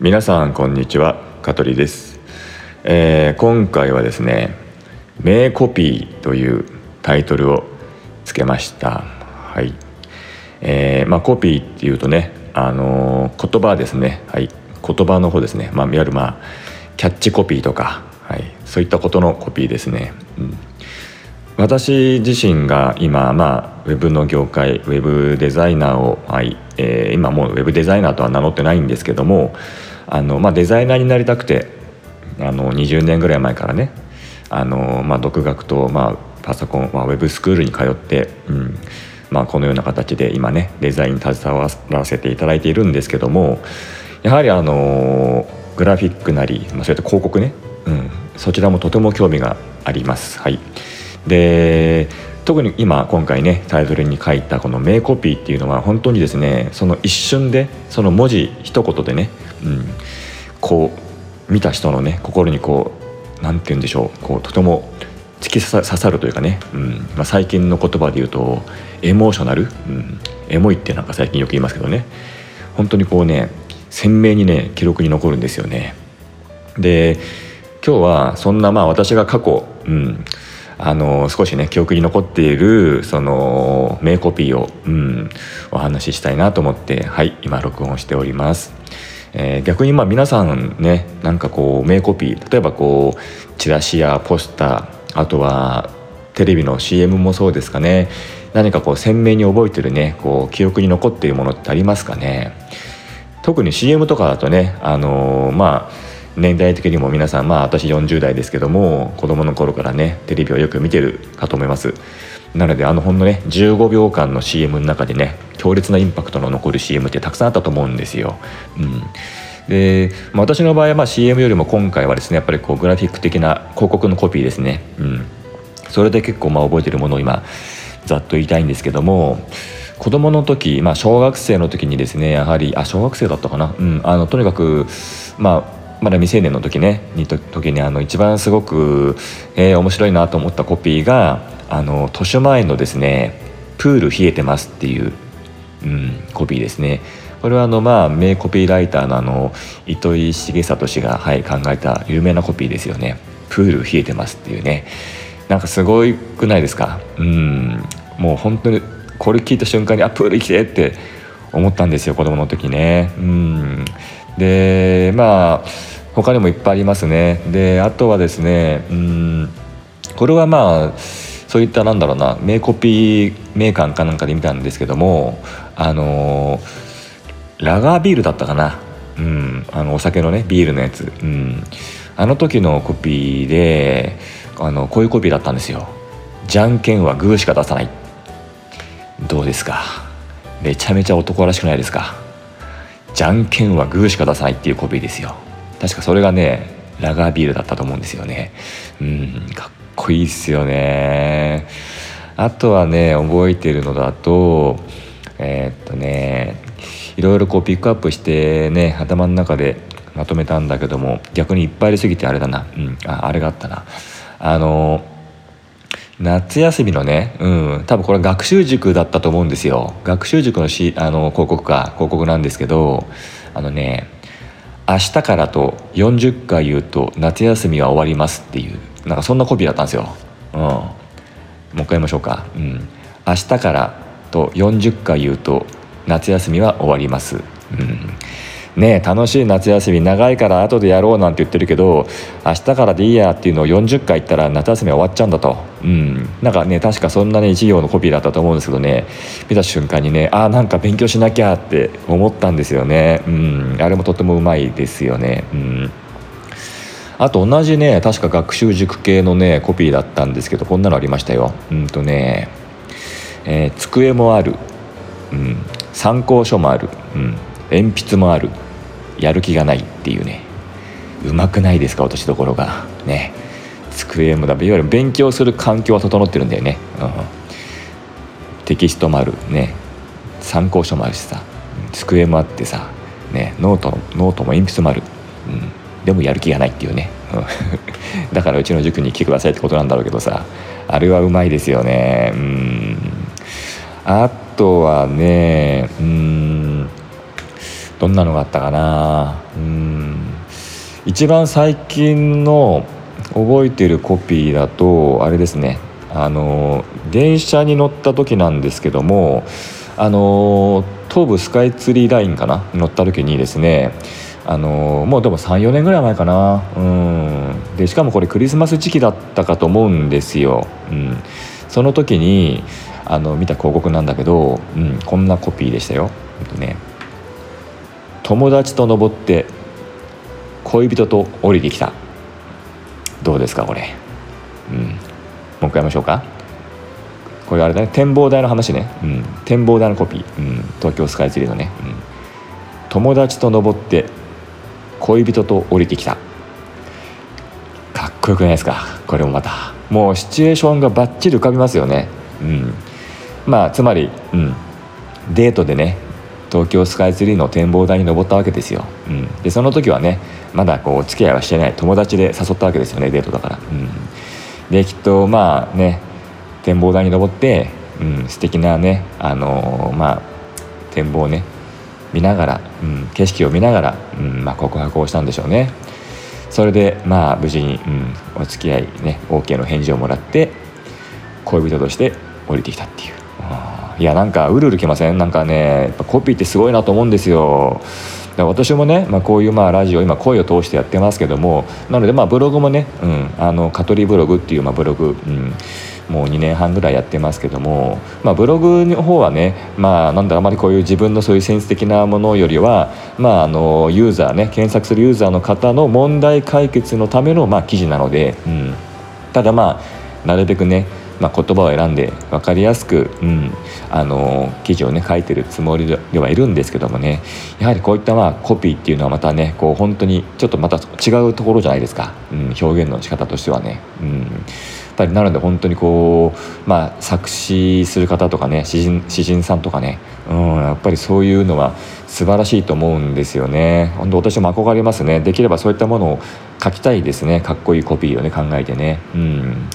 皆さんこんにちは。香取です、えー、今回はですね名コピーというタイトルをつけました。はい、えー、まあコピーっていうとねあのー、言葉ですね。はい。言葉の方ですね。まあいわゆるまあキャッチコピーとか。はい。そういったことのコピーですね、うん、私自身が今まあウェブの業界ウェブデザイナーを、はい。えー、今もうウェブデザイナーとは名乗ってないんですけどもあの、まあ、デザイナーになりたくてあの20年ぐらい前からねあの、まあ、独学と、まあ、パソコン、まあ、ウェブスクールに通って、うんまあ、このような形で今ねデザインに携わらせていただいているんですけどもやはりあのグラフィックなり、まあ、そういった広告ね、うん、そちらもとても興味があります。はい、で特に今今回ねタイトルに書いたこの名コピーっていうのは本当にですねその一瞬でその文字一言でね、うん、こう見た人のね心にこう何て言うんでしょう。こうとても突き刺さるというかね、うん。まあ、最近の言葉で言うとエモーショナル、うん、エモいってなんか最近よく言いますけどね。本当にこうね鮮明にね記録に残るんですよね。で今日はそんなまあ私が過去、うん、あの少しね記憶に残っているその名コピーを、うん、お話ししたいなと思ってはい今録音しております。えー、逆にまあ皆さんねなんかこう名コピー例えばこうチラシやポスターあとはテレビの CM もそうですかね。何かこう鮮明に覚えてるねこう記憶に残っているものってありますかね。特に CM とかだとねあのー、まあ年代的にも皆さんまあ私40代ですけども子供の頃からねテレビをよく見てるかと思います。なのであのほんのね15秒間の CM の中でね強烈なインパクトの残る CM ってたくさんあったと思うんですよ、うん、で、まあ、私の場合はまあ CM よりも今回はですねやっぱりこうグラフィック的な広告のコピーですね、うん、それで結構まあ覚えてるものを今ざっと言いたいんですけども子供の時、まあ、小学生の時にですねやはりあ小学生だったかな、うん、あのとにかくまあまだ未成年の時ねに時にあの一番すごく、えー、面白いなと思ったコピーがあの図書前のですね「プール冷えてます」っていう、うん、コピーですね。これはあのまあ名コピーライターのあの糸井重里氏が、はい、考えた有名なコピーですよね。プール冷えてますっていうね。なんかすごくないですか？うん。もう本当にこれ聞いた瞬間にあプール来てって思ったんですよ子供の時ね。うん。でまあ他にもいっぱいありますね。であとはですねうん。これはまあそういったなんだろうな名コピーメーカーかなんかで見たんですけどもあのラガービールだったかな、うん、あのお酒のねビールのやつ、うん、あの時のコピーであのこういうコピーだったんですよ。じゃんけんはグーしか出さない。どうですか？めちゃめちゃ男らしくないですか？じゃんけんはグーしか出さないっていうコピーですよ。確かそれがねラガービールだったと思うんですよね。うん。かっこいいっすよね。あとはね覚えてるのだとえー、っとねいろいろこうピックアップしてね頭の中でまとめたんだけども逆にいっぱいありすぎてあれだな。うんああれがあったな。あの夏休みのね、うん、多分これ学習塾だったと思うんですよ。学習塾のしあの広告か広告なんですけどあのね明日からと40回言うと夏休みは終わりますっていう。なんかそんなコピーだったんですよ、うん、もう一回言いましょうか、うん、明日からと40回言うと夏休みは終わります、うん。ね楽しい夏休み長いから後でやろうなんて言ってるけど明日からでいいやっていうのを40回言ったら夏休みは終わっちゃうんだと、うん、なんかね確かそんなね一行のコピーだったと思うんですけどね。見た瞬間にねあなんか勉強しなきゃって思ったんですよね、うん、あれもとってもうまいですよね。うん。あと同じね確か学習塾系のねコピーだったんですけどこんなのありましたよ。うんとね、えー、机もある、うん、参考書もある、うん、鉛筆もある。やる気がないっていうね。うまくないですか落としどころが。ね。机もだいわゆる勉強する環境は整ってるんだよね、うん、テキストもある。ね。参考書もあるしさ。机もあってさ、ね、ノートノートも鉛筆もある、うん、でもやる気がないっていうね、だからうちの塾に来てくださいってことなんだろうけどさ。あれはうまいですよね。うん。あとはねうん。どんなのがあったかな。うん。一番最近の覚えてるコピーだとあれですね。あの電車に乗った時なんですけどもあの東武スカイツリーラインかな？乗った時にですねあのもうでも34年ぐらい前かな。うん。でしかもこれクリスマス時期だったかと思うんですよ、うん、その時にあの見た広告なんだけど、うん、こんなコピーでしたよ、えっとね、友達と登って恋人と降りてきた。どうですかこれ、うん、もう一回やりましょうか。これあれだね。展望台の話ね、うん、展望台のコピー、うん、東京スカイツリーのね、うん、友達と登って恋人と降りてきた。かっこよくないですか？これもまた。もうシチュエーションがバッチリ浮かびますよね。うん。まあつまり、うん、デートでね東京スカイツリーの展望台に登ったわけですよ、うん、でその時はねまだこう付き合いはしてない。友達で誘ったわけですよねデートだから、うん、できっとまあね展望台に登って、うん、素敵なねあのー、まあ展望をね見ながら、うん、景色を見ながら、うんまあ、告白をしたんでしょうね。それでまあ無事に、うん、お付き合いね OK の返事をもらって恋人として降りてきたっていう。いやなんかうるうるきません？なんかねやっぱコピーってすごいなと思うんですよ。私もね、まあ、こういうまあラジオ今声を通してやってますけどもなのでまあブログもね、うん、あのカトリーブログっていうまあブログ、うんもう2年半ぐらいやってますけども、まあ、ブログの方はね、まあ、なんだあまりこういう自分のそういうセンス的なものよりは、まあ、あのユーザーね検索するユーザーの方の問題解決のためのまあ記事なので、うん、ただまあなるべくねまあ、言葉を選んで分かりやすく、うん、あの記事をね書いてるつもりではいるんですけどもね。やはりこういったまあコピーっていうのはまたねこう本当にちょっとまた違うところじゃないですか、うん、表現の仕方としてはね。うん。やっぱりなので本当にこう、まあ、作詞する方とかね詩人詩人さんとかね、うん、やっぱりそういうのは素晴らしいと思うんですよね。本当私も憧れますね。できればそういったものを書きたいですね。かっこいいコピーをね考えてね。うん。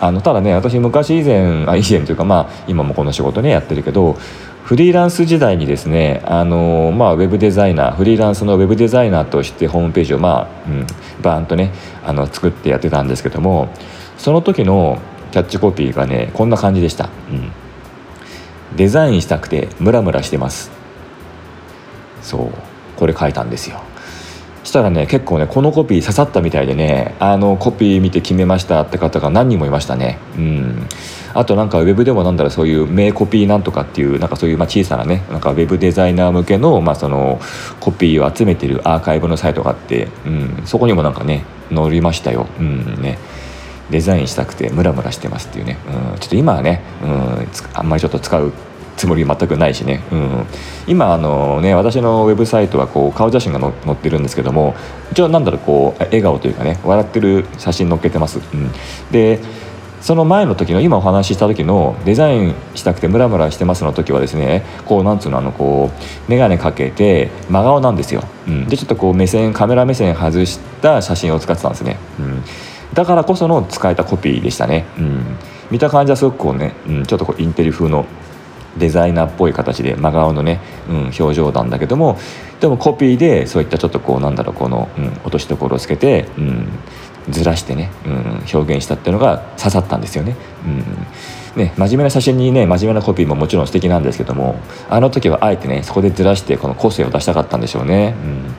あのただね私昔以前あ以前というかまあ今もこの仕事ねやってるけどフリーランス時代にですねあの、まあ、ウェブデザイナーフリーランスのウェブデザイナーとしてホームページを、まあうん、バーンとねあの作ってやってたんですけどもその時のキャッチコピーがねこんな感じでした、うん、デザインしたくてムラムラしてます。そう。これ書いたんですよ。したらね結構ねこのコピー刺さったみたいでねあのコピー見て決めましたって方が何人もいましたね。うん。あとなんかウェブでもなんだろうそういう名コピーなんとかっていうなんかそういうま小さなねなんかウェブデザイナー向けのまあそのコピーを集めてるアーカイブのサイトがあって、うん、そこにもなんかね載りましたよ。うんね。デザインしたくてムラムラしてますっていうね、うん、ちょっと今はね、うん、あんまりちょっと使うつもり全くないしね、うん、今あのね私のウェブサイトはこう顔写真が載ってるんですけども一応なんだろうこう笑顔というかね笑ってる写真載っけてます、うん、でその前の時の今お話しした時のデザインしたくてムラムラしてますの時はですねこうなんつうのあのこう眼鏡かけて真顔なんですよ、うん、でちょっとこう目線カメラ目線外した写真を使ってたんですね、うん。だからこその使えたコピーでしたね、うん、見た感じはすごくこうね、うん、ちょっとこうインテリ風のデザイナーっぽい形で真顔のね、うん、表情なんだけどもでもコピーでそういったちょっとこうなんだろうこの、うん、落としどころをつけて、うん、ずらしてね、うん、表現したっていうのが刺さったんですよね。うん。ね、真面目な写真にね真面目なコピーももちろん素敵なんですけどもあの時はあえてねそこでずらしてこの個性を出したかったんでしょうね。うん。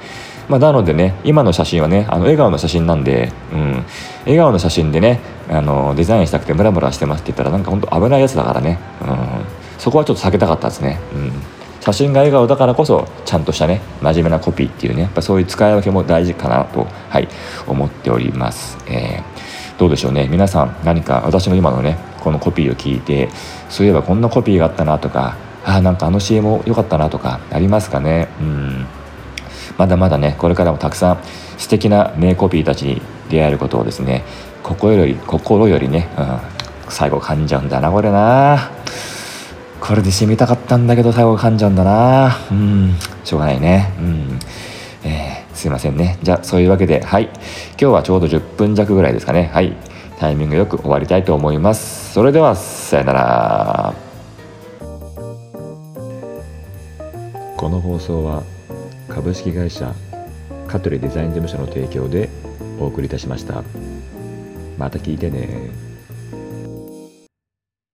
まあ、なのでね今の写真はねあの笑顔の写真なんで、うん、笑顔の写真でねあのデザインしたくてムラムラしてますって言ったらなんか本当危ないやつだからね、うん、そこはちょっと避けたかったですね。うん。写真が笑顔だからこそちゃんとしたね真面目なコピーっていうねやっぱそういう使い分けも大事かなと、はい、思っております、えー、どうでしょうね。皆さん何か私の今のねこのコピーを聞いてそういえばこんなコピーがあったなとかあなんかあの CM 良かったなとかありますかね？うん。まだまだねこれからもたくさん素敵な名コピーたちに出会えることをですね心より心よりね、うん、最後噛んじゃうんだなこれな。これで締めたかったんだけど最後噛んじゃうんだな。うん。しょうがないね。うん。えー、すいませんね。じゃあそういうわけではい。今日はちょうど10分弱ぐらいですかね。はい。タイミングよく終わりたいと思います。それではさよなら。この放送は株式会社香取デザイン事務所の提供でお送りいたしました。また聞いてね。